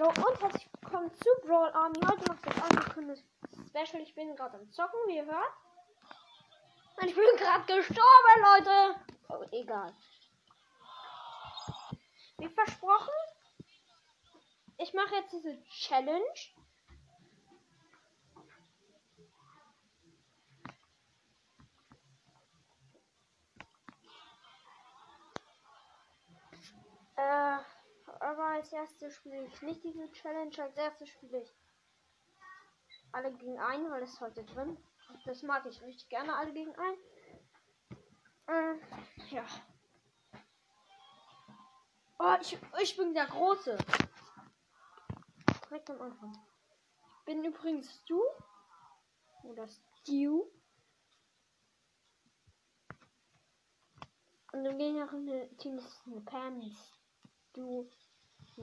Hallo und herzlich willkommen zu Brawl Army. Heute macht das angekündigte Special. Ich bin gerade am Zocken, wie ihr hört. Und ich bin gerade gestorben, Leute. Oh, egal. Wie versprochen, ich mache jetzt diese Challenge. Äh, aber als erstes spiele ich nicht diese Challenge. Als erstes spiele ich alle gegen einen, weil es heute drin. Das mag ich richtig gerne, alle gegen einen. Äh, ja. Oh, ich, ich bin der Große. Direkt am Anfang. Ich bin übrigens Stu. Oder Stu. Und im gegnerischen Team ist eine Pam, Stu,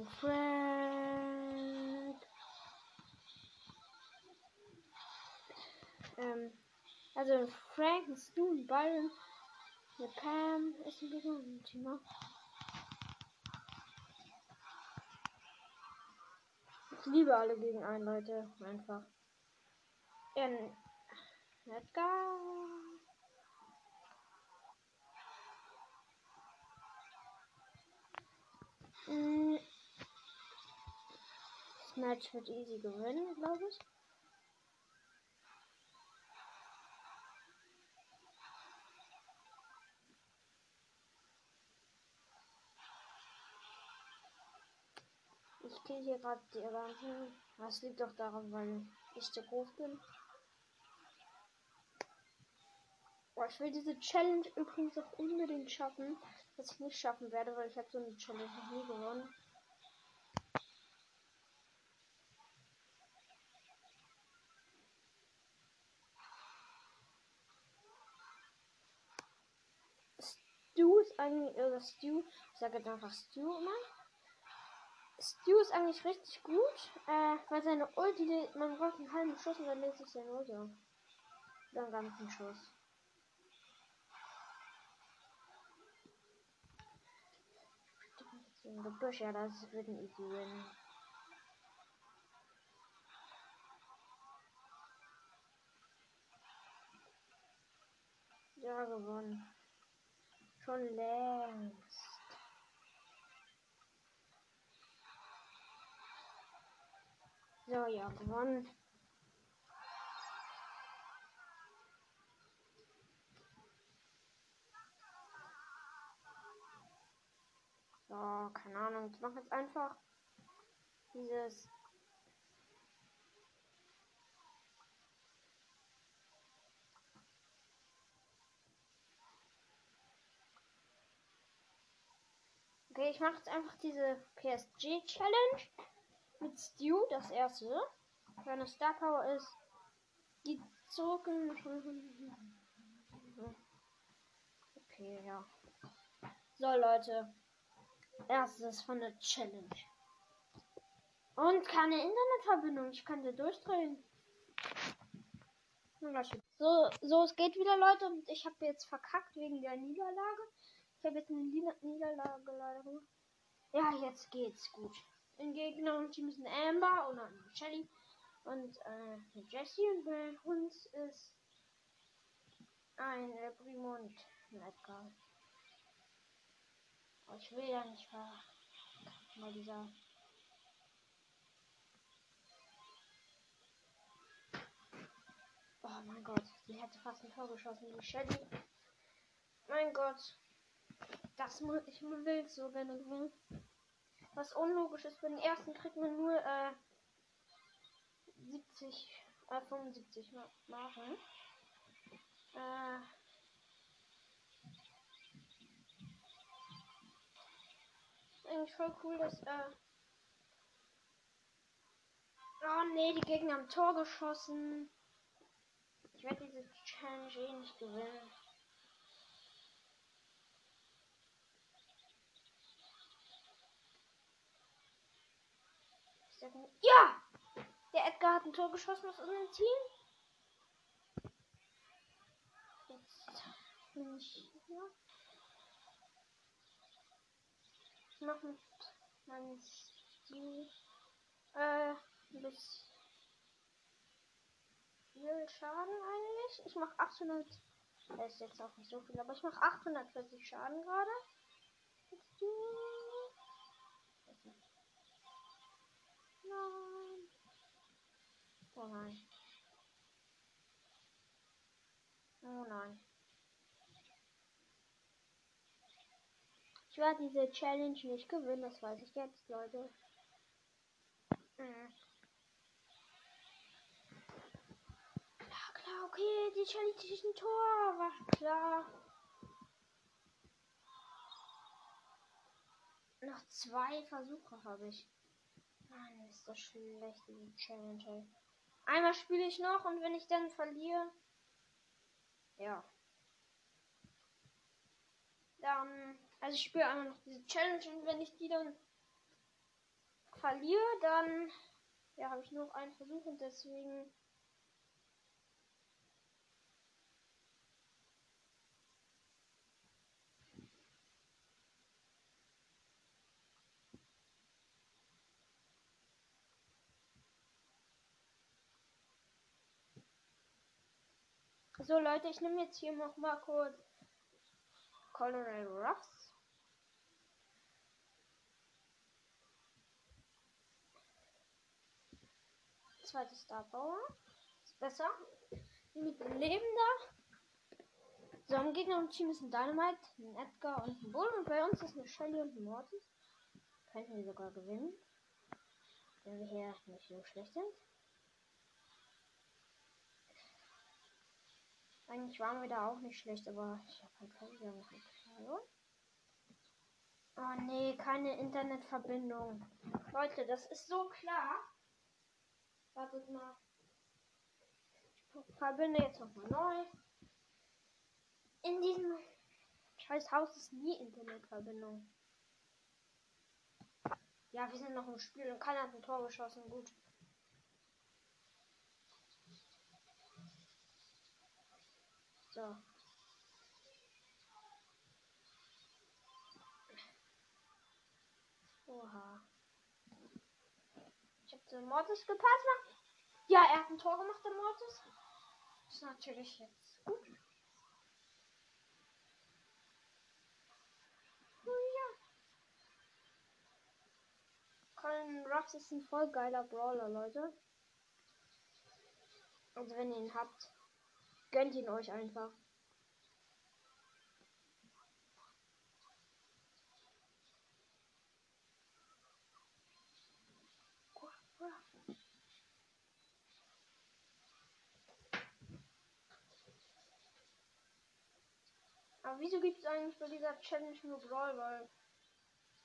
Frank. Ähm, also Frank, ein Stu, ein Byron, eine Pam ist ein bisschen ein Team. Ich liebe alle gegen einen, Leute. Einfach. In Edgar. Mm. Match wird easy gewinnen, glaube ich. Ich kill hier gerade die ganzen. Das liegt doch daran, weil ich zu groß bin. Oh, ich will diese Challenge übrigens auch unbedingt schaffen. Was ich nicht schaffen werde, weil ich habe so eine Challenge noch nie gewonnen. Eigentlich, oder Stu, ich sage jetzt einfach Stu immer. Stu ist eigentlich richtig gut, äh, weil seine Ulti, man braucht einen halben Schuss und dann lässt sich sein Ulti auf. Oder einen ganzen Schuss. In Gebüsch, ja, das wird ein easy win. Ja, gewonnen. Schon längst. So, ja, gewonnen. So, keine Ahnung. Ich mache jetzt einfach dieses. Okay, ich mache jetzt einfach diese PSG Challenge mit Stu, das erste. Seine Star Power ist die zurück. Okay, ja. So, Leute. Erstes von der Challenge. Und keine Internetverbindung. Ich kann sie durchdrehen. So, so, es geht wieder, Leute. Und ich habe jetzt verkackt wegen der Niederlage. Ich habe jetzt eine Niederlage leider. Ja, jetzt geht's gut. Im Gegner-Team ist ein Amber und eine Shelly und äh, Jessie. Und bei uns ist ein äh, Primo und ein Edgar. Aber ich will ja nicht ver... Mal dieser... Oh mein Gott, die hätte fast ein Tor geschossen, die Shelly. Mein Gott. Das muss ich will so gerne gewinnen. Was unlogisch ist, für den ersten kriegt man nur äh, 70, äh, 75 Marken. Äh, eigentlich voll cool, dass, äh Oh nee, die Gegner haben Tor geschossen. Ich werde diese Challenge eh nicht gewinnen. Ja! Der Edgar hat ein Tor geschossen aus unserem Team. Jetzt bin ich hier. Ich mach mit meinem Stil ein bisschen viel Schaden eigentlich. Ich mache 800. Das ist jetzt auch nicht so viel, aber ich mache 840 Schaden gerade. Nein. Oh nein. Oh nein. Ich werde diese Challenge nicht gewinnen, das weiß ich jetzt, Leute. Ja, klar, okay, die Challenge ist ein Tor, war klar. Noch zwei Versuche habe ich. Mann, ist das schlecht, diese Challenge. Einmal spiele ich noch und wenn ich dann verliere. Ja. Dann also ich spiele einmal noch diese Challenge und wenn ich die dann verliere, dann ja, habe ich nur noch einen Versuch und deswegen So Leute, ich nehme jetzt hier noch mal kurz Colonel Ruffs. zweite Star Power. Ist besser. Mit Leben da. So, am Gegner und Team ist ein Dynamite, ein Edgar und ein Bull. Und bei uns ist eine Shelly und ein Mortis. Könnten wir sogar gewinnen. Wenn wir hier nicht so schlecht sind. Eigentlich waren wir da auch nicht schlecht, aber ich habe halt verloren. verloren. Oh nee, keine Internetverbindung. Leute, das ist so klar. Wartet mal. Ich verbinde jetzt nochmal neu. In diesem scheiß Haus ist nie Internetverbindung. Ja, wir sind noch im Spiel und keiner hat ein Tor geschossen. Gut. So. Oha. Ich habe den Mortis gepasst. Ja, er hat ein Tor gemacht, der Mortis. Ist natürlich jetzt gut. Oh. Colin Ruffs ist ein voll geiler Brawler, Leute. Also wenn ihr ihn habt, gönnt ihn euch einfach. Aber wieso gibt es eigentlich bei dieser Challenge nur Brawl? Weil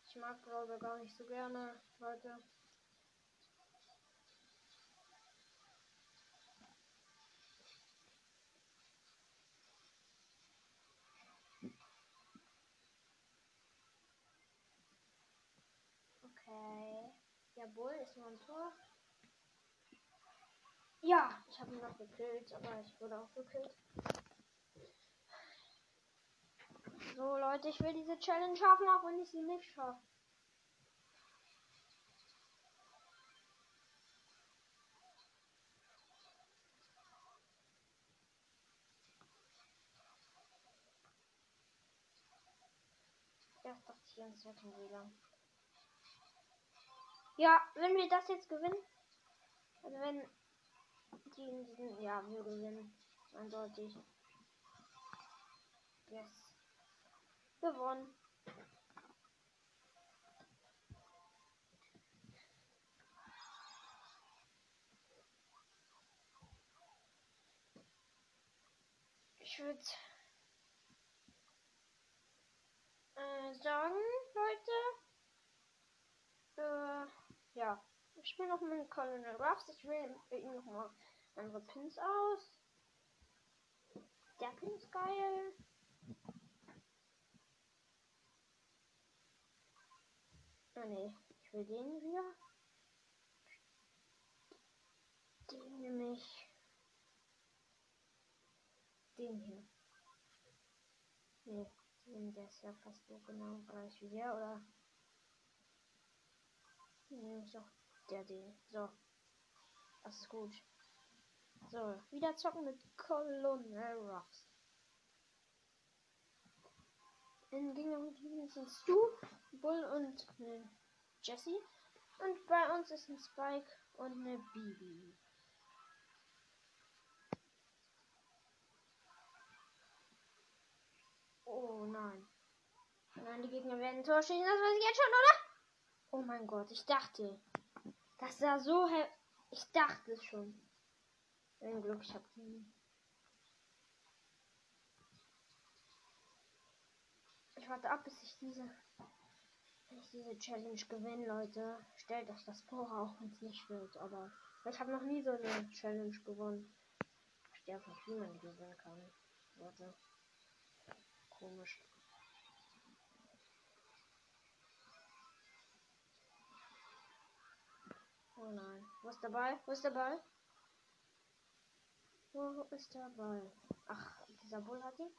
ich mag Brawl gar nicht so gerne, Leute. Okay. Der Bull ist nur ein Tor. Ja, ich habe ihn noch gekillt, aber ich wurde auch gekillt. So, Leute, ich will diese Challenge schaffen, auch wenn ich sie nicht schaffe. Erst doch 24 WLAN. Ja, wenn wir das jetzt gewinnen, also wenn die in diesen, ja, wir gewinnen, eindeutig. Yes gewonnen. Ich würde äh, sagen, Leute, äh, ja, ich spiele noch mit Colonel Ruffs. Ich wähle ihm noch mal andere Pins aus. Der Pin ist geil. Ah ne, ich will den wieder. Den nämlich. Den hier. Ne, der ist ja fast so genau gleich wie der, oder? Nehme ich doch der den. So. Das ist gut. So, wieder zocken mit Colonel Ruffs. In Gegnerteam sind Stu, Bull und eine Jessie. Und bei uns ist ein Spike und eine Bibi. Oh nein. Nein, die Gegner werden ein Tor schießen, das weiß ich jetzt schon, oder? Oh mein Gott, ich dachte. Das sah so her. Ich dachte schon. Ein Glück, ich hab. Ich warte ab, bis ich diese. Ich diese Challenge gewinne, Leute. Stellt euch das vor, auch wenn es nicht wird. Aber ich habe noch nie so eine Challenge gewonnen. Ich verstehe auch wie man gewinnen kann. Warte. Komisch. Oh nein. Wo ist der Ball? Wo ist der Ball? Wo ist der Ball? Ach, dieser Bull hat ihn.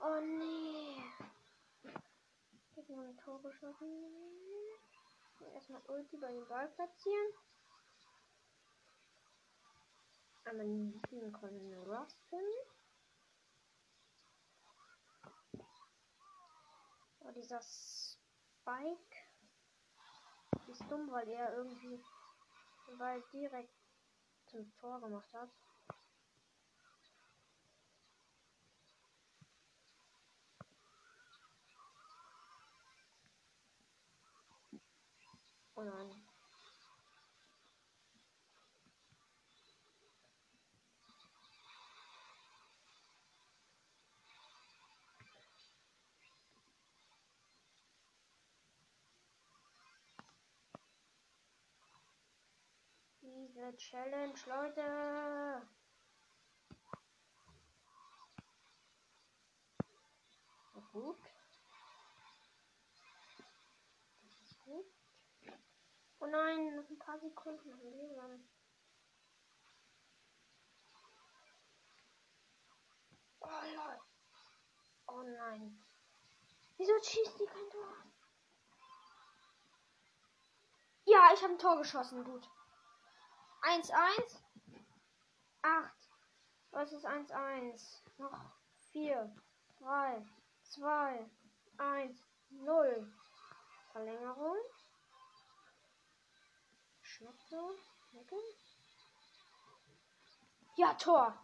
Oh nee. Ich hab noch ein Tor geschossen. Erstmal Ulti bei dem Ball platzieren. Einmal den Colonel Ross finden. Oh, dieser Spike dumm, weil er irgendwie weil direkt zum Tor gemacht hat. Oh nein. Diese Challenge, Leute. Gut. Das ist gut. Oh nein, noch ein paar Sekunden wir dann. Oh Leute. Oh nein. Wieso schießt die kein Tor? Ja, ich habe ein Tor geschossen. Gut. 1, 1. 8. Was ist 1, 1? Noch 4, 3, 2, 1, 0. Verlängerung. Schnapper. Ja, Tor.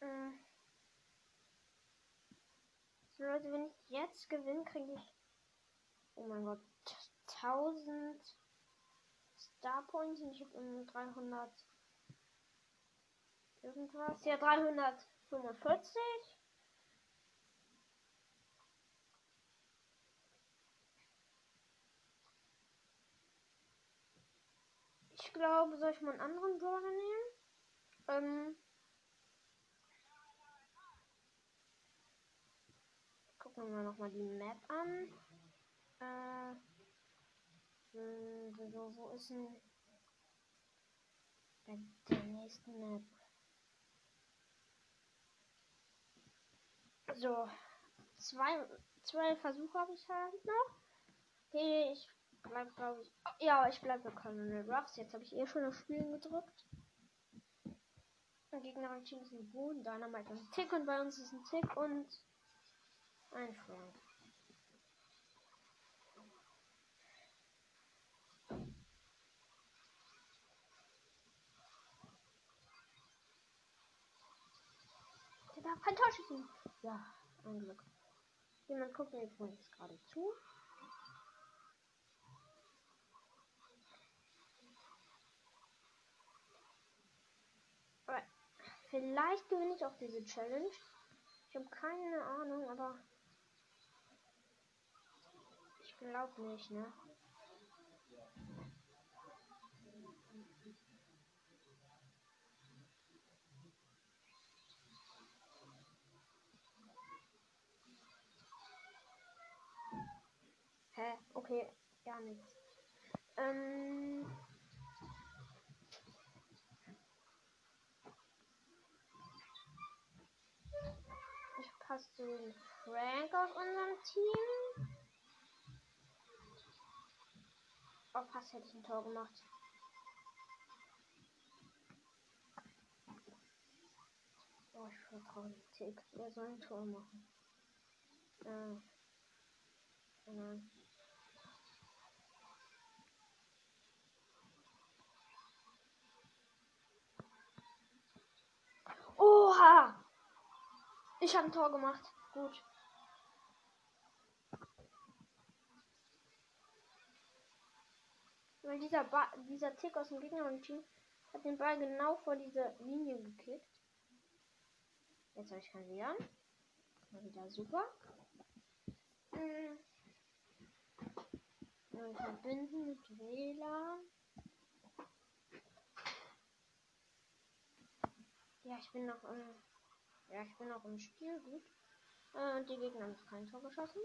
Äh. Leute, wenn ich jetzt gewinne, kriege ich. Oh mein Gott. 1000 Star Points und ich habe 300 irgendwas. Ja, 345. Ich glaube, soll ich mal einen anderen Brawler nehmen? Ähm. Gucken wir nochmal die Map an. Äh. So, wo ist denn bei der nächsten Map? So, zwei, zwei Versuche habe ich halt noch. Okay, ich bleib glaube ich. Oh, ja, ich bleibe bei Colonel Ruffs. Jetzt habe ich eh schon auf Spielen gedrückt. Gegner Team ist ein Boden, Dynamite und ein Tick und bei uns ist ein Tick und ein Frank. Der darf kein Tor schießen. Ja, ein Glück. Jemand guckt mir jetzt gerade zu. Vielleicht gewinne ich auch diese Challenge. Ich habe keine Ahnung, aber ich glaube nicht, ne? Hä? Okay, gar nichts. Ähm. hast du den Frank aus unserem Team. Oh, fast hätte ich ein Tor gemacht. Oh, ich vertraue dem Tick. Er soll ein Tor machen. Äh. Nein. Oha! Ich habe ein Tor gemacht. Gut. Weil dieser, ba dieser Tick aus dem Gegner und Team hat den Ball genau vor diese Linie gekickt. Jetzt habe ich kein WLAN. Mal wieder super. Hm. Neu verbinden mit WLAN. Ja, ich bin noch im. Ja, ich bin noch im Spiel. Gut. Äh, die Gegner haben kein Tor geschossen.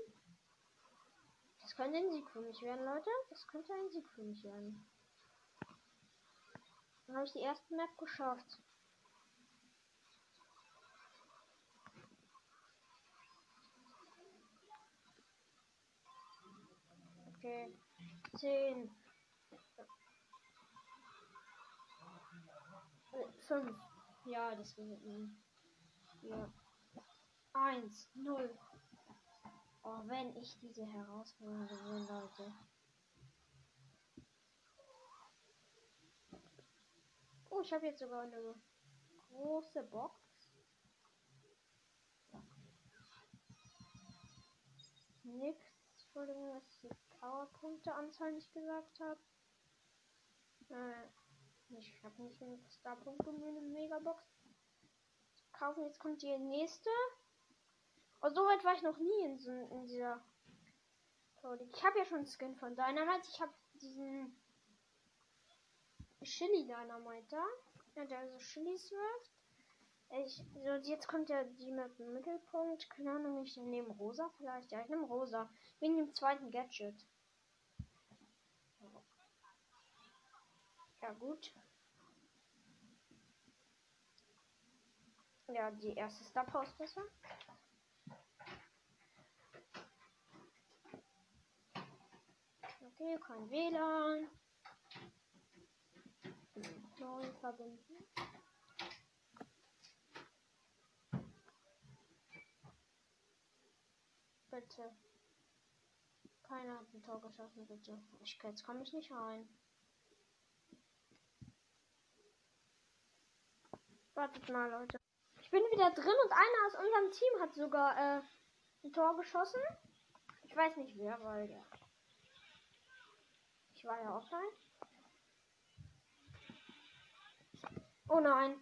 Das könnte ein Sieg für mich werden, Leute. Das könnte ein Sieg für mich werden. Dann habe ich die erste Map geschafft. Okay. 10. 5. Ja, das wird ein. Ja. 1, 0. Oh, wenn ich diese Herausforderung gewinne, Leute. Oh, ich habe jetzt sogar eine große Box. Nix. Entschuldigung, dass ich die Powerpunkte-Anzahl nicht gesagt habe. Äh. Ich habe nicht genug Starpunkte, um eine Megabox kaufen. Jetzt kommt die nächste. Oh, so weit war ich noch nie in, so, in dieser Ich habe ja schon einen Skin von Dynamite. Ich habe diesen Chili Dynamite da. Ja, der so Chilis wirft. Ich, so, jetzt kommt ja die mit dem Mittelpunkt. Keine Ahnung, ich nehme rosa vielleicht. Ja, ich nehme rosa. Wegen dem zweiten Gadget. Ja, gut. Ja, die erste Star Power besser. Okay, kein WLAN. Neu verbinden. Bitte. Keiner hat ein Tor geschossen, bitte. Ich, jetzt komme ich nicht rein. Wartet mal, Leute. Ich bin wieder drin und einer aus unserem Team hat sogar äh, ein Tor geschossen. Ich weiß nicht wer, weil ja. Ich war ja offline. Oh nein.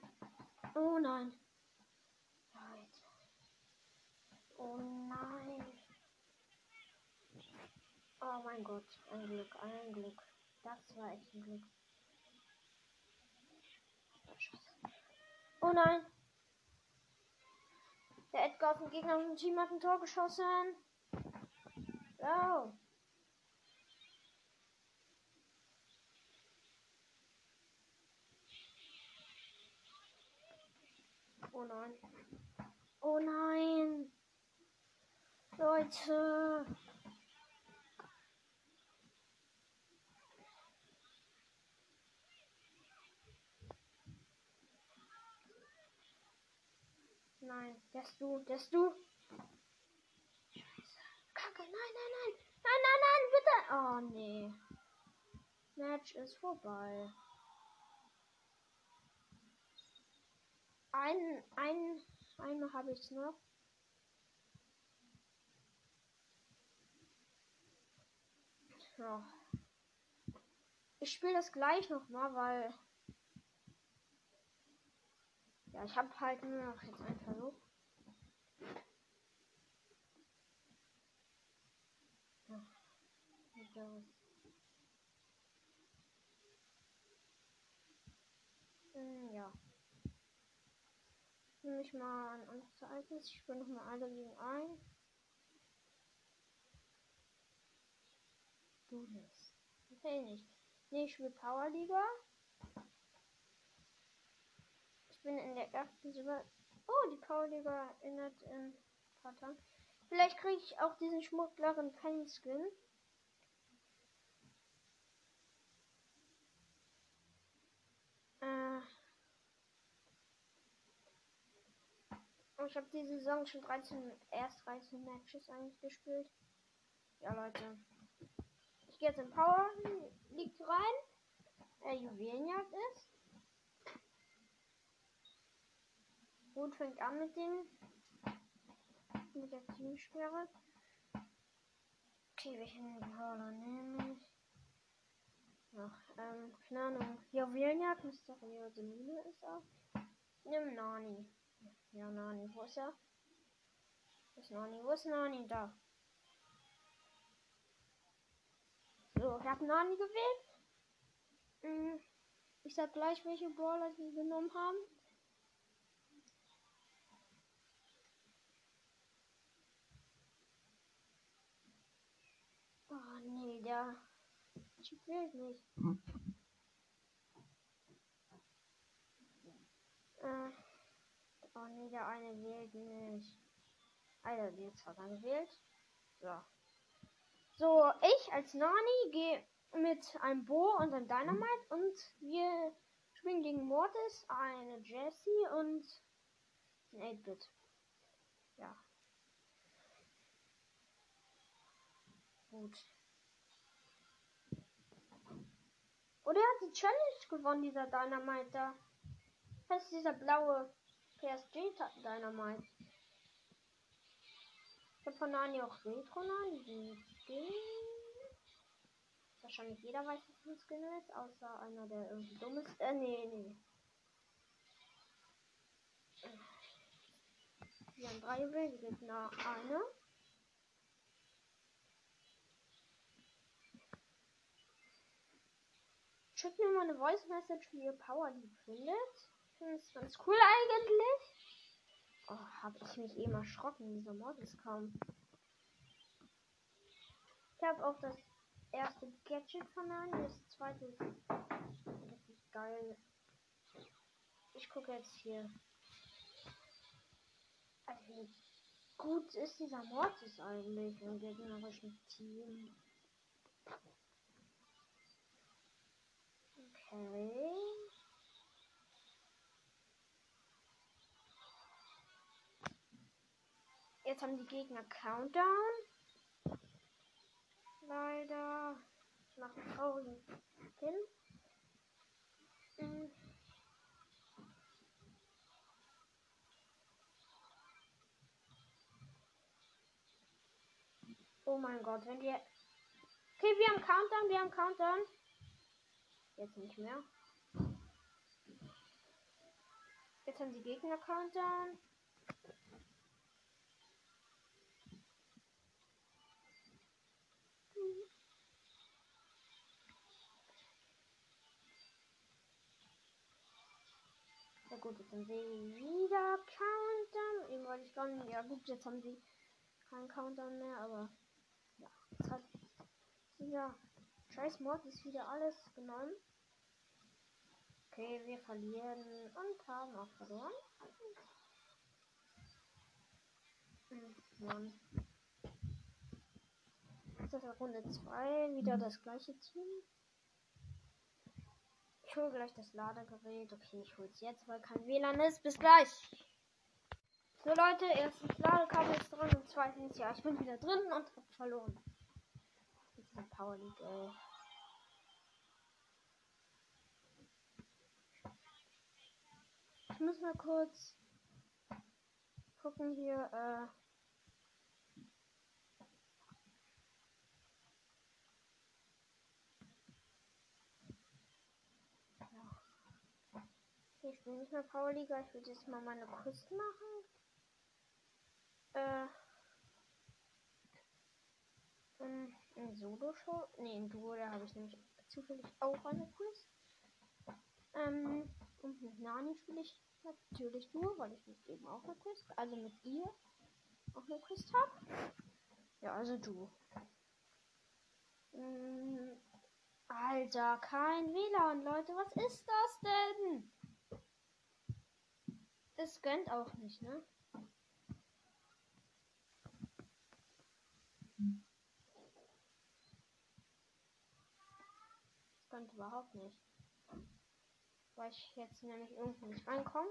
Oh nein. Oh nein. Oh mein Gott. Ein Glück, ein Glück. Das war echt ein Glück. Oh nein. Der Edgar aus dem gegnerischen Team hat ein Tor geschossen. Oh. Oh nein. Oh nein. Leute. Nein, das du, das du. Kacke, nein, nein, nein. Nein, nein, nein, bitte. Oh, nee. Match ist vorbei. Ein, ein, einmal habe ich noch. Ja. Ich spiele das gleich noch mal, weil ja, ich habe halt nur noch jetzt einen Versuch. Ja. Hm, ja. Nehme ich mal ein anderes Ereignis. Ich spiele nochmal alle gegen ein. Du nicht. Okay, nicht. Nee, ich spiele Powerliga bin in der ersten Silber. Oh, die Powerliga erinnert in Tagen. Vielleicht kriege ich auch diesen Schmugglerin Pen Skin. Äh. Ich habe diese Saison schon 13, erst 13 Matches eigentlich gespielt. Ja, Leute. Ich gehe jetzt in Power League rein. Äh, Juwelenjagd ist. Gut, fängt an mit dem. Mit der Teamsperre. Okay, welchen Brawler nehme ich? Noch, ähm, keine Ahnung. Juwelenjagd, mysteriöse Mine ist auch. Nimm Nani. Ja, Nani, wo ist er? Wo ist Nani? Wo ist Nani? Da. So, ich habe Nani gewählt. Hm, ich sag gleich, welche Brawler sie genommen haben. Oh nee, der Typ wählt nicht. Äh, oh nee, der eine wählt nicht. Alter, die jetzt hat er gewählt. So. So, ich als Nani gehe mit einem Bo und einem Dynamite und wir spielen gegen Mortis, eine Jessie und ein 8-Bit. Ja. Gut. Oder er hat die Challenge gewonnen, dieser Dynamite da. Das ist dieser blaue PSG Dynamite. Ich habe von Nani auch Retro Nani, die Skin. Wahrscheinlich jeder weiß, was ein Skin ist, außer einer, der irgendwie dumm ist. Äh, nee, nee. Wir haben drei Bilder, gibt noch eine. Schickt mir mal eine Voice Message, wie ihr Power League findet. Es ganz cool eigentlich. Oh, habe ich mich eben erschrocken. Dieser ist kaum. Ich habe auch das erste Gadget von Nani, das zweite ist richtig geil. Ich gucke jetzt hier. Also wie gut ist dieser Mortis eigentlich im gegnerischen Team? Okay. Jetzt haben die Gegner Countdown. Leider. Nach einem traurigen Pin. Mhm. Oh mein Gott, wenn wir. Okay, wir haben Countdown, wir haben Countdown. Jetzt nicht mehr. Jetzt haben die Gegner Countdown. Ja gut, jetzt haben sie wieder Countdown. Eben wollte ich gar nicht. Ja gut, jetzt haben sie keinen Countdown mehr, aber ja, jetzt hat dieser scheiß Mod ist wieder alles genommen. Okay, wir verlieren und haben auch verloren. Hm, Mann. Jetzt ist Runde 2 wieder das gleiche Team. Ich hole gleich das Ladegerät. Okay, ich hole es jetzt, weil kein WLAN ist. Bis gleich. So Leute, erstens Ladekabel ist drin und zweitens, ja, ich bin wieder drin und hab verloren. Mit dieser Power League, ey. Ich muss mal kurz gucken hier, äh. Ich bin nicht mehr Power Liga. Ich will jetzt mal meine Quest machen. Äh. In, in Solo-Show. Ne, in Duo, da habe ich nämlich zufällig auch eine Quest. Ähm. Und mit Nani spiele ich natürlich nur, weil ich mit eben auch eine Quest, also mit ihr auch eine Quest habe. Ja, also du. Ähm, Alter, kein WLAN, Leute, was ist das denn? Es gönnt auch nicht, ne? Das könnte überhaupt nicht. Weil ich jetzt nämlich irgendwie nicht reinkomme.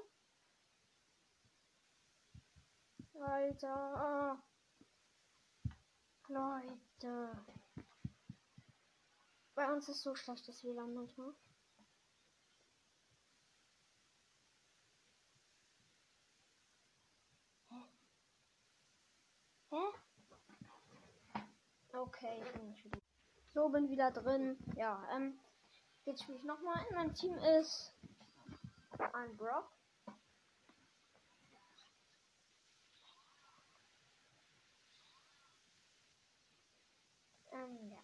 Alter. Leute. Bei uns ist so schlechtes WLAN manchmal. Hä? Okay, so bin wieder drin. Ja, ähm, jetzt spiele ich nochmal. In meinem Team ist ein Brock. Ähm, ja.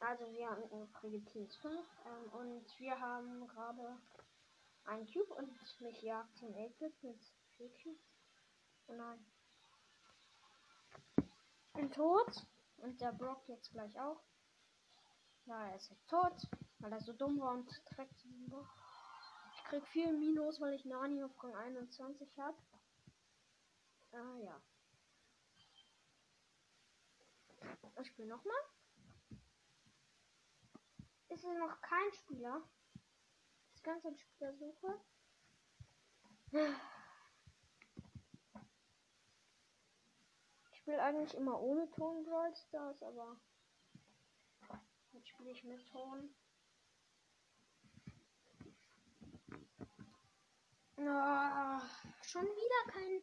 Also wir haben übrige Teams 5 ähm, und wir haben gerade ein Cube und mich jagt Team 8 mit 4 Cubes. Oh nein. Bin tot. Und der Brock jetzt gleich auch. Ja, er ist jetzt tot, weil er so dumm war und direkt Ich krieg viel Minus, weil ich Nani auf Rang 21 habe. Ah ja. Ich spiele nochmal. Ist es noch kein Spieler? Das ganze Spieler suche. Spiele eigentlich immer ohne Ton Brawl Stars, aber jetzt spiele ich mit Ton. Oh, schon wieder kein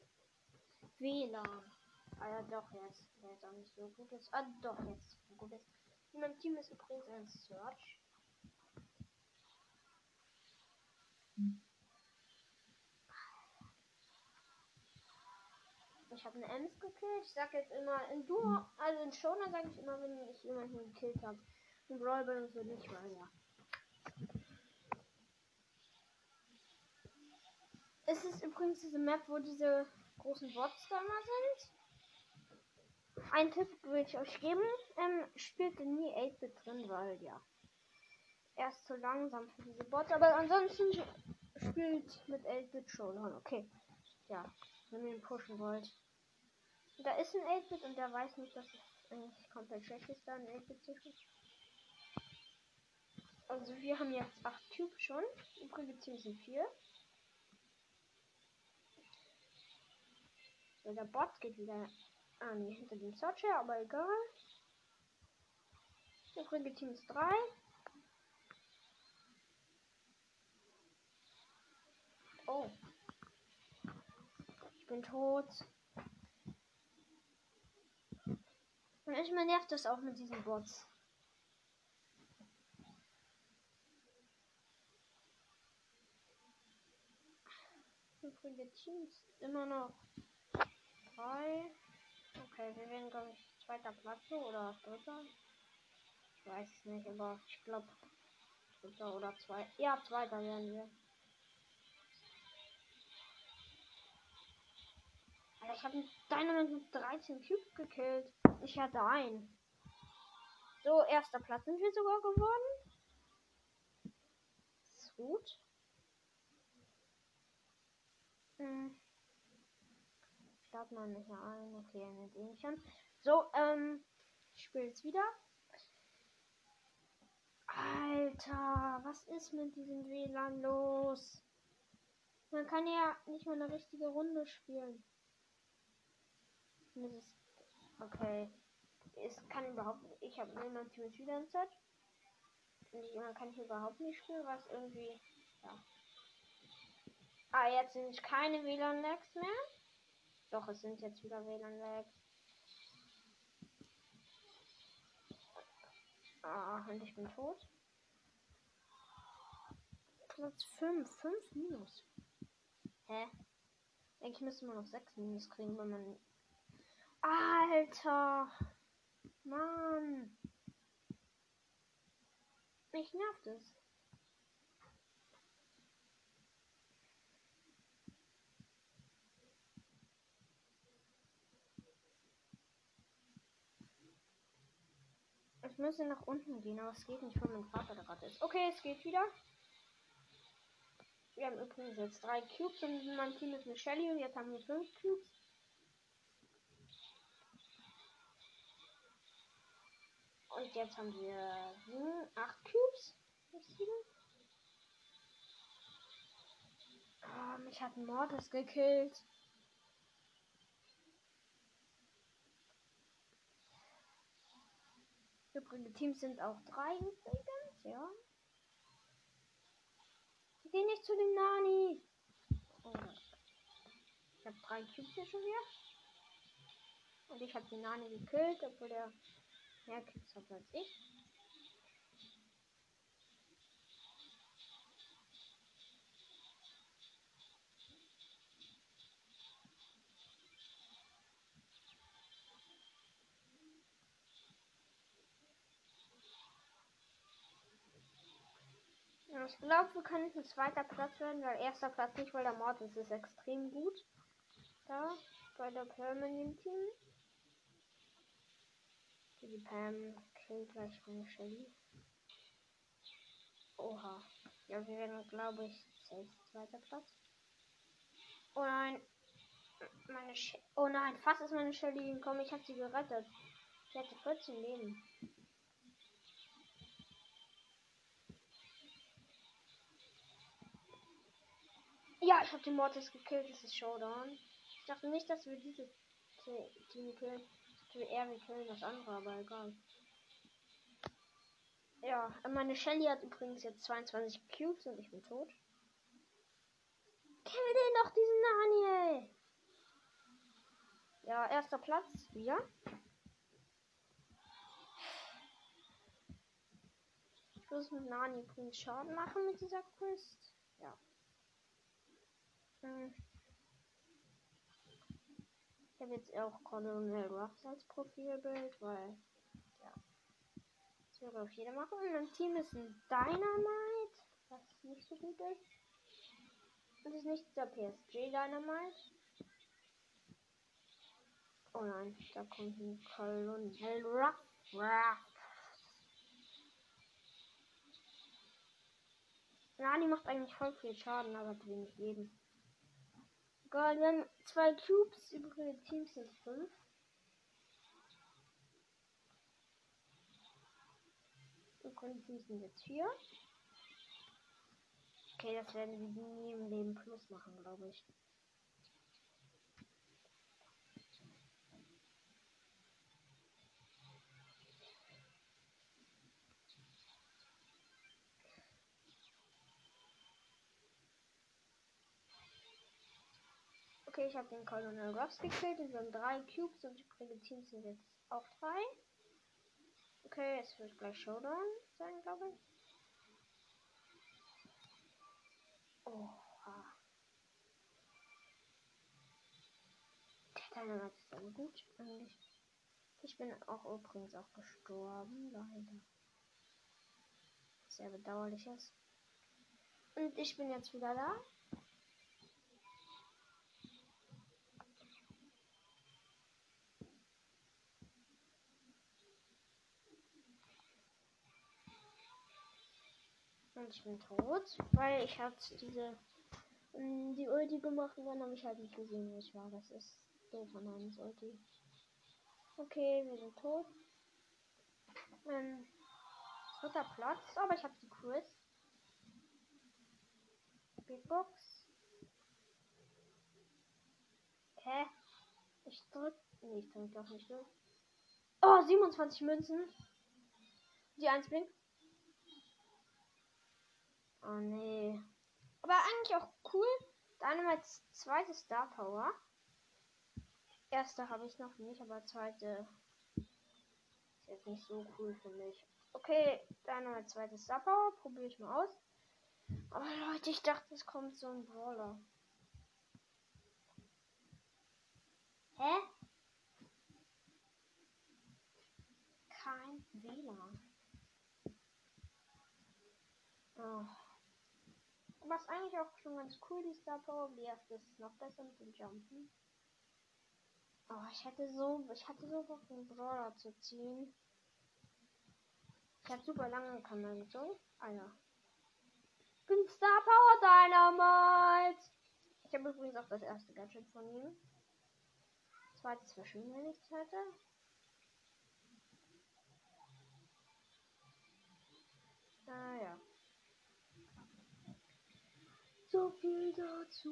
WLAN. Ah ja, doch, jetzt. Der jetzt auch nicht so gut ist. Ah, doch, jetzt so gut ist. In meinem Team ist übrigens ein Search. Hm. Ich habe eine Ems gekillt. Ich sag jetzt immer in Duo, also in Showdown sage ich immer, wenn ich jemanden gekillt habe. In Brawl und so nicht, weil ja. Es ist übrigens diese Map, wo diese großen Bots da immer sind. Ein Tipp will ich euch geben. Ähm, spielt nie 8-Bit drin, weil ja. Er ist zu langsam für diese Bots. Aber ansonsten spielt mit 8-Bit Showdown. Okay. Ja, wenn ihr ihn pushen wollt. Da ist ein 8-Bit und der weiß nicht, dass es eigentlich komplett schlecht ist, da ein 8-Bit zu spielen. Also wir haben jetzt 8 Cubes schon. Übrige Team sind 4. So, der Bot geht wieder ah, nee, hinter dem Searcher, aber egal. Übrige Team ist 3. Oh. Ich bin tot. Manchmal nervt das auch mit diesen Bots. Übrige Teams immer noch drei. Okay, wir werden glaube ich zweiter Platz oder dritter. Ich weiß es nicht, aber ich glaube dritter oder zwei. Ja, zweiter werden wir. Ich habe Dynamite mit 13 Cubes gekillt. Ich hatte einen. So, erster Platz sind wir sogar geworden. Ist gut. Hm. Starten wir nicht ein. Okay, nicht eh. So, ähm, ich spiele jetzt wieder. Alter, was ist mit diesem WLAN los? Man kann ja nicht mal eine richtige Runde spielen. Ist Okay. Es kann überhaupt nicht. Ich habe niemand Team wieder im Set. Und ich, man kann hier überhaupt nicht spielen, was irgendwie. Ja. Ah, jetzt sind keine WLAN-Lags mehr. Doch, es sind jetzt wieder WLAN-Lags. Ah, und ich bin tot. Platz 5. 5 minus. Hä? Eigentlich müsste man noch 6 minus kriegen, wenn man Alter. Mann. Mich nervt es. Ich müsste nach unten gehen, aber es geht nicht, weil mein Vater da gerade ist. Okay, es geht wieder. Wir haben übrigens jetzt drei Cubes und in meinem Team ist eine Shelly und jetzt haben wir fünf Cubes. Jetzt haben wir 7, 8 Cubes. Oh, mich Mortis gekillt. Übrige Teams sind auch drei übrigens, ja. Die gehen nicht zu dem Nani. Oh. Ich habe drei Cubes hier schon wieder. Und ich habe den Nani gekillt, obwohl der mehr Cubes hat als ich. Ich glaube, wir können ein zweiter Platz werden, weil erster Platz nicht, weil der Mord ist, ist extrem gut. Da, bei der Permanent Team. Die Pam killt gleich meine Shelly. Oha. Ja, wir werden, glaube ich, safe zweiter Platz. Oh nein. Meine Sh oh nein, fast ist meine Shelly gekommen. Ich habe sie gerettet. Sie hatte 14 Leben. Ja, ich habe den Mortis gekillt. Das ist Showdown. Ich dachte nicht, dass wir dieses Team killen. Dachte eher, wir killen das andere, aber egal. Ja, meine Shelly hat übrigens jetzt 22 Cubes und ich bin tot. Kill den doch, diesen Nani, ey. Ja, erster Platz. Ja. Ich muss mit Nani übrigens Schaden machen mit dieser Quest. Ja. Hm. Ich habe jetzt auch Colonel Ruffs als Profilbild, weil ja. Das würde auf jeder machen. Und mein Team ist ein Dynamite, was nicht so gut ist. Und ist nicht der PSG Dynamite. Oh nein, da kommt ein Colonel Ruff. Ruff. Nani macht eigentlich voll viel Schaden, aber hat wenig Leben. Egal, wir haben zwei Cubes, übrige Teams sind fünf. Übrige Teams sind jetzt vier. Okay, das werden wir nie im Leben plus machen, glaube ich. Okay, ich habe den Colonel Ruffs gekillt. Es sind drei Cubes und übrige Teams sind jetzt auch drei. Okay, es wird gleich Showdown sein, glaube ich. Oha. Der Dynamite ist aber gut, eigentlich. Ich bin auch übrigens auch gestorben, leider. Sehr bedauerlich ist. Und ich bin jetzt wieder da. Ich bin tot, weil ich habe diese ähm, die Ulti gemacht und dann habe ich halt nicht gesehen, wo ich war. Das ist doof von meines Ulti. Okay, wir sind tot. Ähm, dritter Platz, aber ich habe die Quiz. Big Box. Hä? Ich drück. Nee, ich drück doch nicht durch. Oh, 27 Münzen. Die 1 blinkt. Oh nee. Aber eigentlich auch cool. Dynamites zweite Star Power. Erste habe ich noch nicht, aber zweite ist jetzt nicht so cool für mich. Okay, Dynamite zweite Star Power. Probiere ich mal aus. Aber Leute, ich dachte, es kommt so ein Brawler. Hä? Kein WLAN. Oh was eigentlich auch schon ganz cool, die Star Power. Die erste ist noch besser mit dem Jumpen. Oh, ich hatte so, ich hatte so Bock, einen Brawler zu ziehen. Ich habe super lange Kamera gezogen. Ah ja. Bin Star Power Dynamite. Ich habe übrigens auch das erste Gadget von ihm. Zweites verschwinden, wenn ich hätte. Naja. So viel dazu.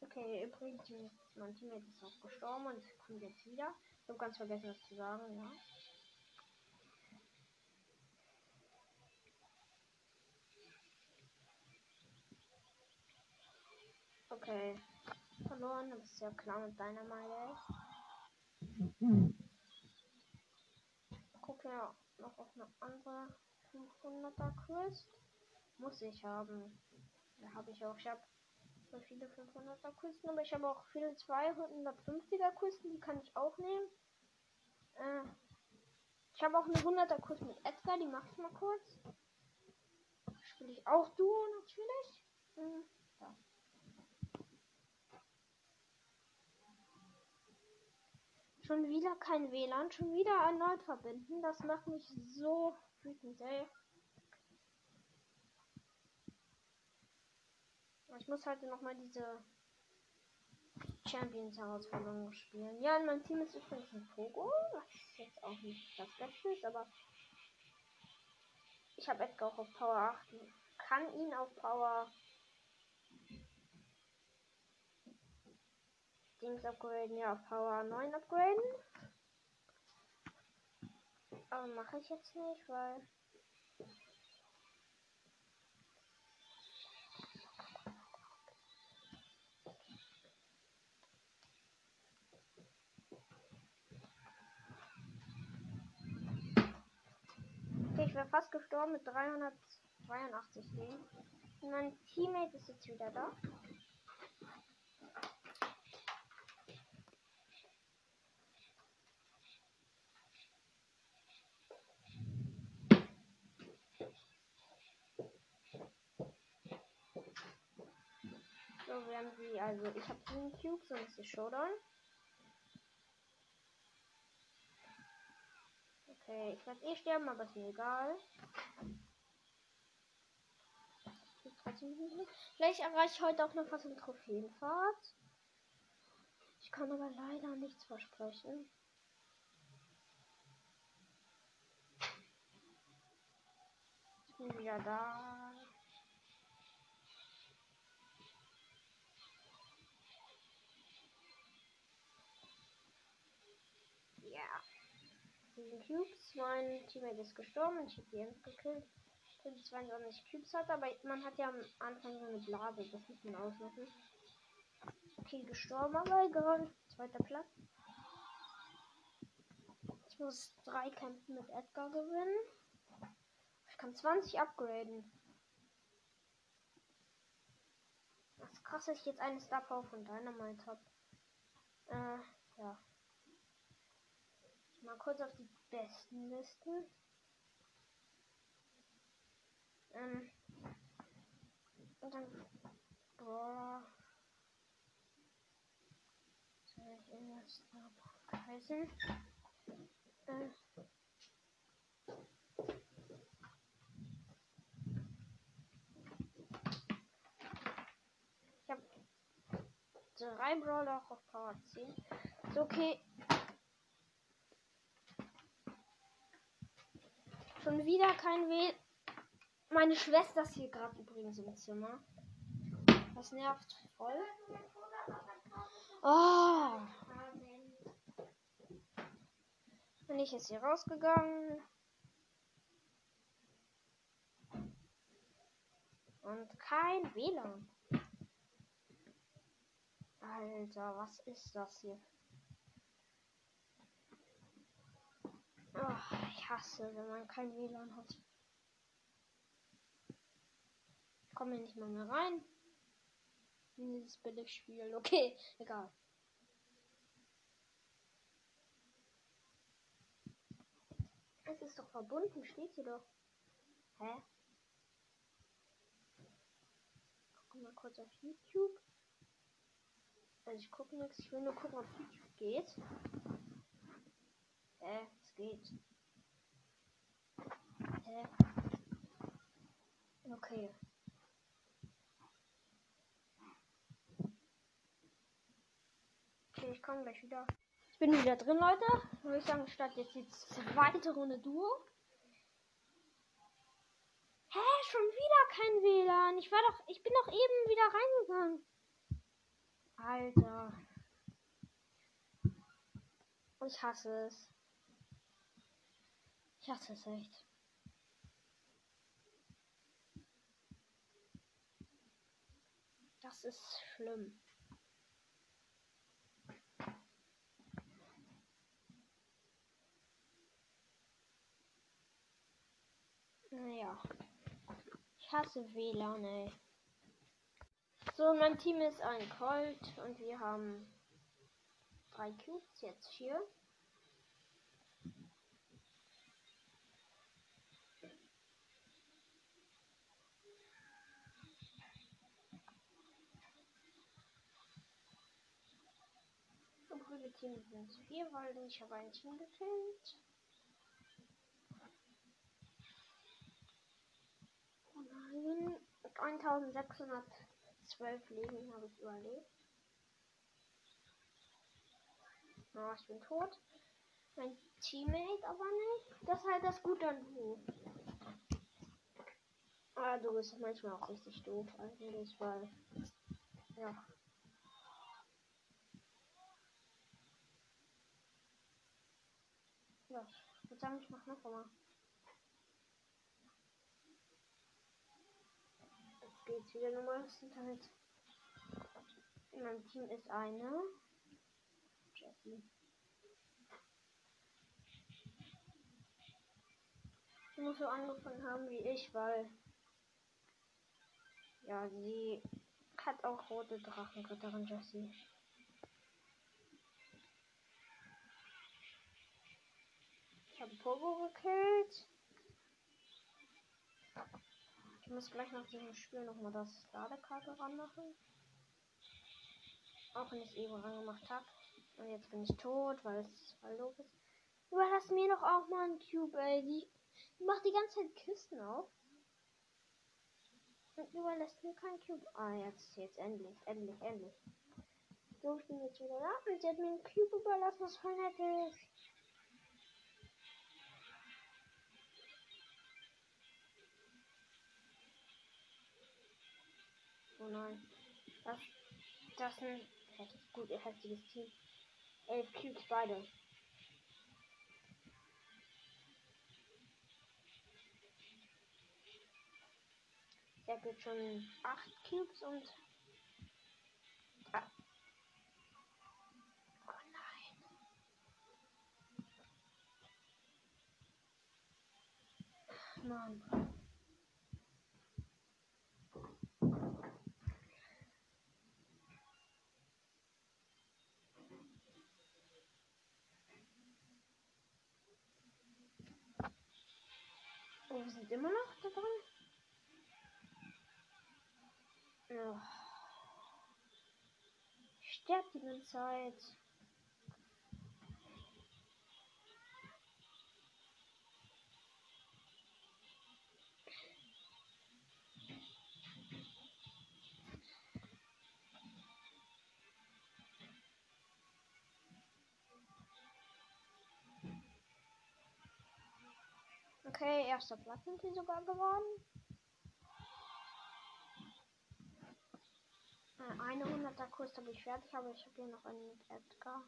Okay, übrigens, mein Teammate ist auch gestorben und kommt jetzt wieder. Ich habe ganz vergessen, was zu sagen, ja. Okay. Verloren, das ist ja klar mit deiner Meinung. Guck ja noch auf eine andere 500er Quest. Muss ich haben. Ja, habe ich auch. Ich habe so viele 500er Questen, aber ich habe auch viele 250er Questen, die kann ich auch nehmen. Äh, ich habe auch eine 100er Quest mit Edgar, die mache ich mal kurz. Spiele ich auch Duo natürlich. Mhm. Schon wieder kein WLAN, schon wieder erneut verbinden. Das macht mich so wütend, ey. Ich muss heute noch mal diese Champions Herausforderung spielen. Ja, in meinem Team ist übrigens ein Pogo. Das ist jetzt auch nicht das Beste, aber ich habe Edgar auch auf Power 8. Kann ihn auf Power Dings upgraden, ja, Power 9 upgraden. Aber mache ich jetzt nicht, weil. Wäre fast gestorben mit 382 Leben. Mein Teammate ist jetzt wieder da. So werden sie, also ich habe 7 Cubes und es ist Showdown. Okay, ich werde eh sterben, aber ist mir egal. Vielleicht erreiche ich heute auch noch was im Trophäenfahrt. Ich kann aber leider nichts versprechen. Ich bin wieder da. Diesen Cubes. Mein Teammate ist gestorben. Ich habe die Ems gekillt. Die 22 Cubes hat, aber man hat ja am Anfang so eine Blase. Das muss man ausmachen. Okay, gestorben, aber egal. Zweiter Platz. Ich muss drei Kämpfe mit Edgar gewinnen. Ich kann 20 upgraden. Das krass, dass jetzt eine Star Power von Dynamite habe. Äh, ja. Mal kurz auf die besten Listen. Ähm, und dann Brawler. Soll ich irgendwas noch? Äh, ich habe drei Brawler auch auf Power 10. Ist okay. Schon wieder kein Weh. Meine Schwester ist hier gerade übrigens im Zimmer. Das nervt voll. Oh. Bin ich jetzt hier rausgegangen. Und kein WLAN. Alter, was ist das hier? Oh, ich hasse, wenn man kein WLAN hat. Ich komme nicht mal mehr rein. In dieses Billigspiel. Okay, egal. Es ist doch verbunden, steht hier doch. Hä? Guck mal kurz auf YouTube. Also ich gucke nichts, ich will nur gucken, ob YouTube geht. Hä? Gebiet. Hä? Okay. Okay, ich komme gleich wieder. Ich bin wieder drin, Leute. Würde ich sagen, statt jetzt die zweite Runde Duo. Hä, schon wieder kein WLAN. Ich war doch, ich bin doch eben wieder reingegangen. Alter. Ich hasse es. Hasse es echt. Das ist schlimm. Naja. Ich hasse WLAN, ey. So, mein Team ist ein Colt und wir haben drei Cubes, jetzt vier. Grüne Team sind vier, weil ich habe ein Team gekillt. Oh nein. 1612 Leben habe ich überlebt. Oh, ich bin tot. Mein Teammate aber nicht. Das ist halt das Gute an du. Ah, du bist manchmal auch richtig doof eigentlich, weil. Ja, ich würde sagen, ich mach noch einmal. Jetzt geht's wieder normales Internet. In meinem Team ist eine. Jessie. Sie muss so angefangen haben wie ich, weil. Ja, sie hat auch rote Drachenritterin Jessie. Ich habe Pogo gekillt. Ich muss gleich nach diesem Spiel nochmal das Ladekarte ranmachen. Auch wenn ich es eben angemacht habe. Und jetzt bin ich tot, weil es voll doof ist. Überlass mir doch auch mal einen Cube, ey. Die, macht die ganze Zeit Kisten auf. Und überlässt mir keinen Cube. Ah, jetzt, jetzt endlich, endlich, endlich. So, ich bin jetzt wieder da. Und sie hat mir einen Cube überlassen, was voll nett ist. Oh nein. Das, das ist ein heftig, gut heftiges Team. Elf Cubes beide. Er gibt schon acht Cubes und. Ah. Oh, wir sind immer noch da drin. Oh. Ich sterbe die ganze Zeit. Okay, erster Platz sind sie sogar geworden. Äh, Eine 100er Kurs habe ich fertig, aber ich habe hier noch einen mit Edgar.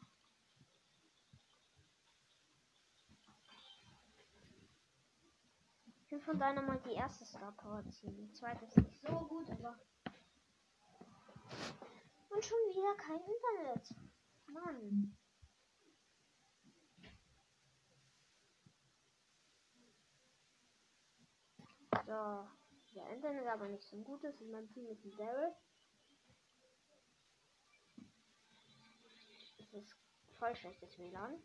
Ich will von deiner mal die erste Star Power ziehen. Die zweite ist nicht so gut, aber. Und schon wieder kein Internet. Mann. So. Der Internet aber nicht so gut ist. In meinem Team ist ein Daryl. Es ist voll schlechtes WLAN.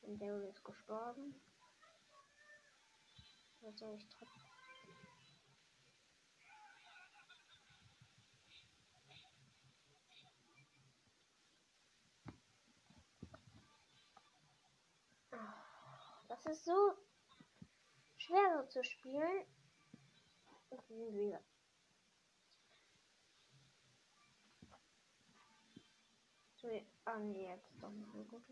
Und Daryl ist gestorben. Was soll ich trotzdem? Das ist so schwer so zu spielen. So, ah nee, jetzt doch nicht mehr gut.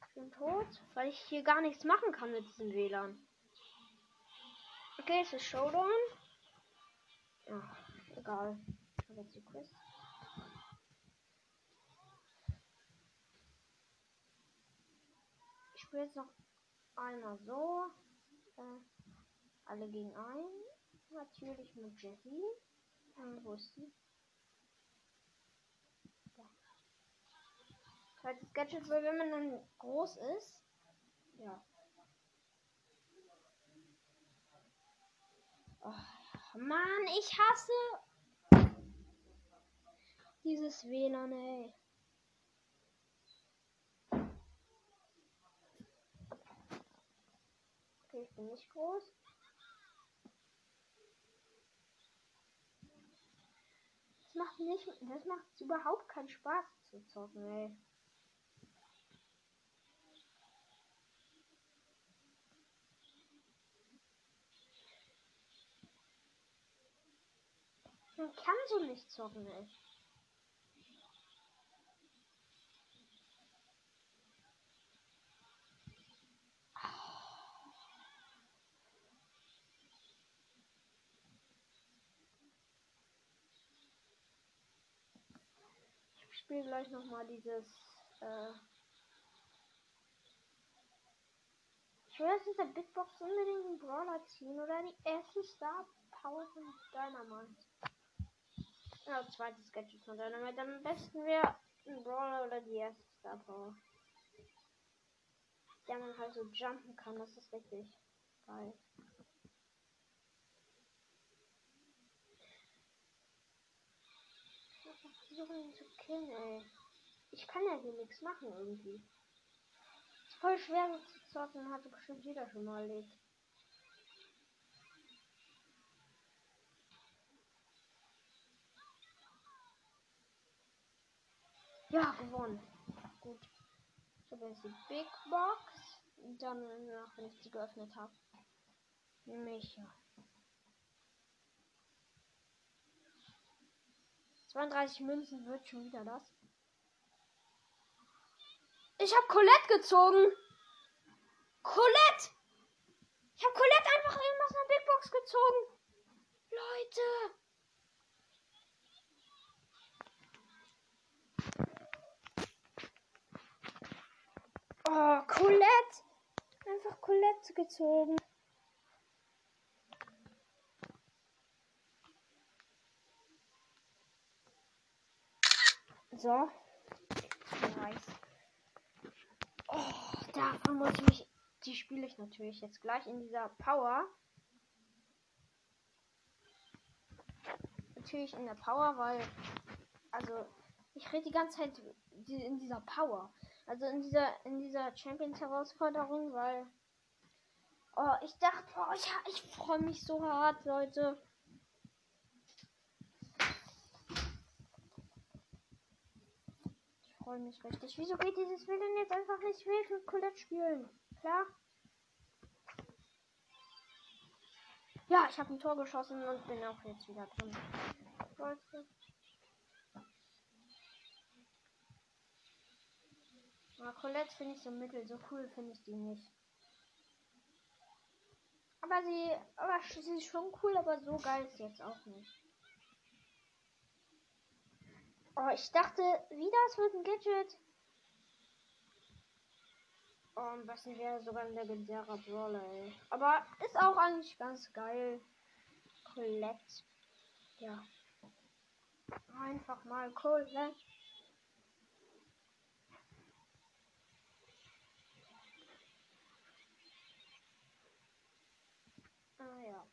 Ich bin tot, weil ich hier gar nichts machen kann mit diesem WLAN. Okay, es ist Showdown. Ach, egal. Ich habe jetzt die Quest. Jetzt noch einmal so. Äh, alle gegen ein. Natürlich mit Jessie. Äh, wo ist sie? Zweites Gadget, weil wenn man dann groß ist. Ja. Oh, Mann, ich hasse dieses WLAN, ey. Ich bin nicht groß. Das macht nicht, das macht überhaupt keinen Spaß zu zocken, ey. Man kann so nicht zocken, ey. Spiele gleich noch mal dieses. Äh ich will jetzt dieser Big Box unbedingt einen Brawler ziehen oder die erste Star Power von Dynamite. Ja, zweites Gadget von Dynamite. Am besten wäre ein Brawler oder die erste Star Power. Der man halt so jumpen kann, das ist richtig geil. versuchen zu killen, ey. Ich kann ja hier nichts machen irgendwie. Ist voll schwer so zu zocken, hatte bestimmt jeder schon mal erlebt. Ja, gewonnen. Gut. Ich habe jetzt die Big Box. Und dann, wenn ich sie geöffnet habe, nehme ich ja. 32 Münzen wird schon wieder das. Ich habe Colette gezogen. Colette! Ich habe Colette einfach eben aus einer Big Box gezogen. Leute! Oh, Colette! Einfach Colette gezogen. So. Nice. Oh, davon muss ich mich. Die spiele ich natürlich jetzt gleich in dieser Power. Natürlich in der Power, weil. Also, ich rede die ganze Zeit in dieser Power. Also in dieser in dieser Champions Herausforderung, weil. Oh, ich dachte, oh, ich, ich freue mich so hart, Leute. Freue mich richtig. Wieso geht dieses Willen jetzt einfach nicht mehr für Colette spielen? Klar? Ja, ich habe ein Tor geschossen und bin auch jetzt wieder drin. Ja, Colette finde ich so mittel, so cool finde ich die nicht. Aber sie, aber sie ist schon cool, aber so geil ist jetzt auch nicht. Oh, ich dachte, wie das mit dem Gadget. Oh, am besten wäre sogar ein legendärer Brawler, ey. Aber ist auch eigentlich ganz geil. Colette. Ja. Einfach mal Colette. Ah ja.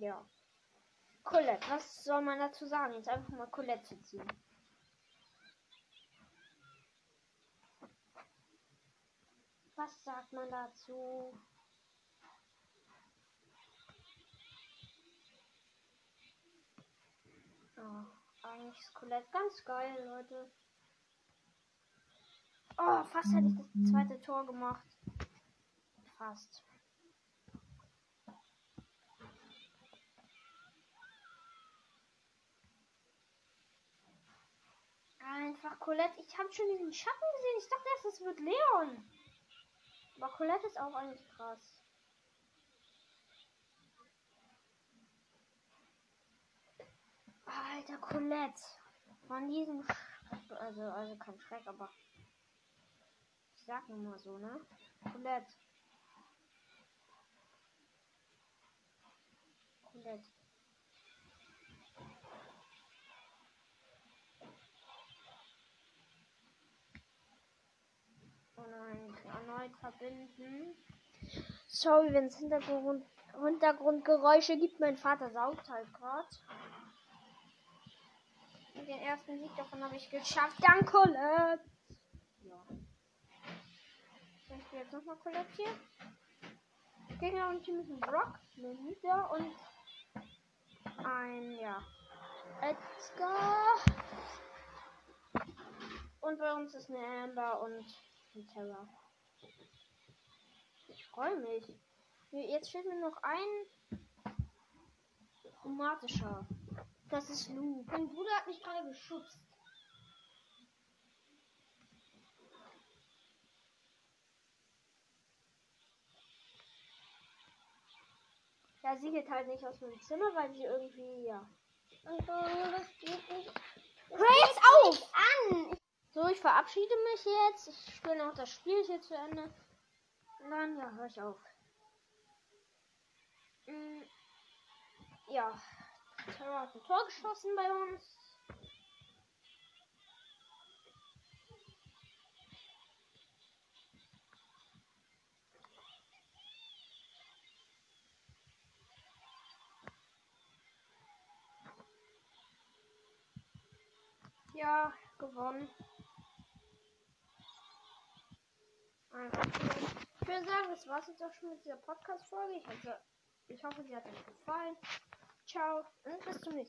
Ja. Colette, was soll man dazu sagen? Jetzt einfach mal Colette ziehen. Was sagt man dazu? Oh, eigentlich ist Colette ganz geil, Leute. Oh, fast hätte ich das zweite Tor gemacht. Fast. Colette, ich habe schon diesen Schatten gesehen. Ich dachte erst, das wird Leon. Aber Colette ist auch eigentlich krass. Alter, Colette. Von diesem. Sch also, also kein Schreck, aber. Ich sag nur mal so, ne? Colette. Colette. Erneut verbinden. Sorry, wenn es Hintergrund, Hintergrundgeräusche gibt. Mein Vater saugt halt gerade. Den ersten Sieg davon habe ich geschafft. Dank Colette. Ja. Ich spiele jetzt nochmal Colette hier. Gegner und Team ist Brock, Nita und ein, ja, Edgar. Und bei uns ist eine Amber und ein Terra. Ich freue mich. Jetzt fehlt mir noch ein chromatischer. Das ist Lu. Mein Bruder hat mich gerade geschützt. Ja, sie geht halt nicht aus dem Zimmer, weil sie irgendwie, ja. Also, das geht nicht. Hör jetzt auf! An! So, ich verabschiede mich jetzt. Ich spiele noch das Spiel hier zu Ende. Und dann, ja, hör ich auf. Mm, ja. Terra hat ein Tor geschossen bei uns. Ja, gewonnen. Einfach so. Ich würde sagen, das war's jetzt auch schon mit dieser Podcast-Folge. Ich, also, ich hoffe, sie hat euch gefallen. Ciao und bis zum nächsten Mal.